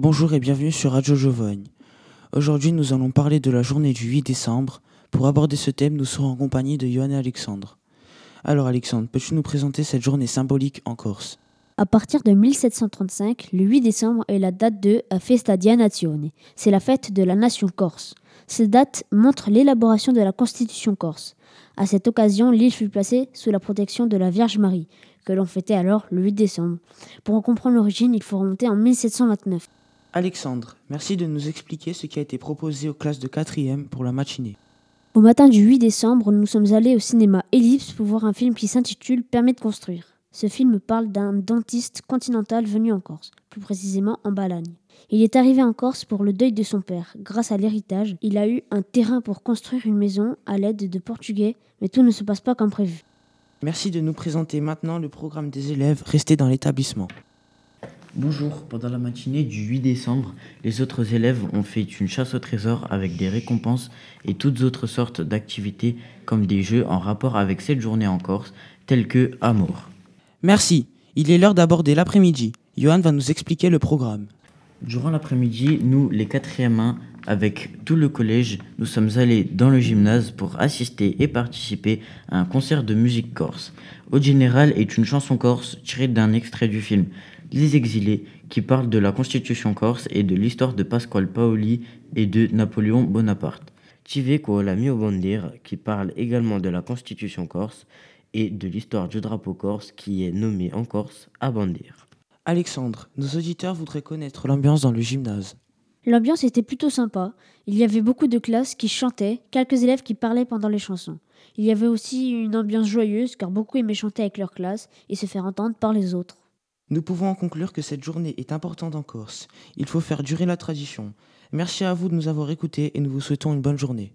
Bonjour et bienvenue sur Radio Jovogne. Aujourd'hui, nous allons parler de la journée du 8 décembre. Pour aborder ce thème, nous serons en compagnie de Johan et Alexandre. Alors Alexandre, peux-tu nous présenter cette journée symbolique en Corse? À partir de 1735, le 8 décembre est la date de Festa di Nazione. C'est la fête de la nation corse. Cette date montre l'élaboration de la constitution corse. À cette occasion, l'île fut placée sous la protection de la Vierge Marie, que l'on fêtait alors le 8 décembre. Pour en comprendre l'origine, il faut remonter en 1729. Alexandre, merci de nous expliquer ce qui a été proposé aux classes de 4e pour la matinée. Au matin du 8 décembre, nous sommes allés au cinéma Ellipse pour voir un film qui s'intitule Permis de construire. Ce film parle d'un dentiste continental venu en Corse, plus précisément en Balagne. Il est arrivé en Corse pour le deuil de son père. Grâce à l'héritage, il a eu un terrain pour construire une maison à l'aide de Portugais, mais tout ne se passe pas comme prévu. Merci de nous présenter maintenant le programme des élèves restés dans l'établissement. Bonjour, pendant la matinée du 8 décembre, les autres élèves ont fait une chasse au trésor avec des récompenses et toutes autres sortes d'activités comme des jeux en rapport avec cette journée en Corse, tels que Amour. Merci, il est l'heure d'aborder l'après-midi. Johan va nous expliquer le programme. Durant l'après-midi, nous, les quatrièmes 1, avec tout le collège, nous sommes allés dans le gymnase pour assister et participer à un concert de musique corse. Au général est une chanson corse tirée d'un extrait du film Les Exilés, qui parle de la constitution corse et de l'histoire de Pasquale Paoli et de Napoléon Bonaparte. Tiveco la mio bandir, qui parle également de la constitution corse et de l'histoire du drapeau corse qui est nommé en Corse à bandir. Alexandre, nos auditeurs voudraient connaître l'ambiance dans le gymnase. L'ambiance était plutôt sympa. Il y avait beaucoup de classes qui chantaient, quelques élèves qui parlaient pendant les chansons. Il y avait aussi une ambiance joyeuse car beaucoup aimaient chanter avec leur classe et se faire entendre par les autres. Nous pouvons en conclure que cette journée est importante en Corse. Il faut faire durer la tradition. Merci à vous de nous avoir écoutés et nous vous souhaitons une bonne journée.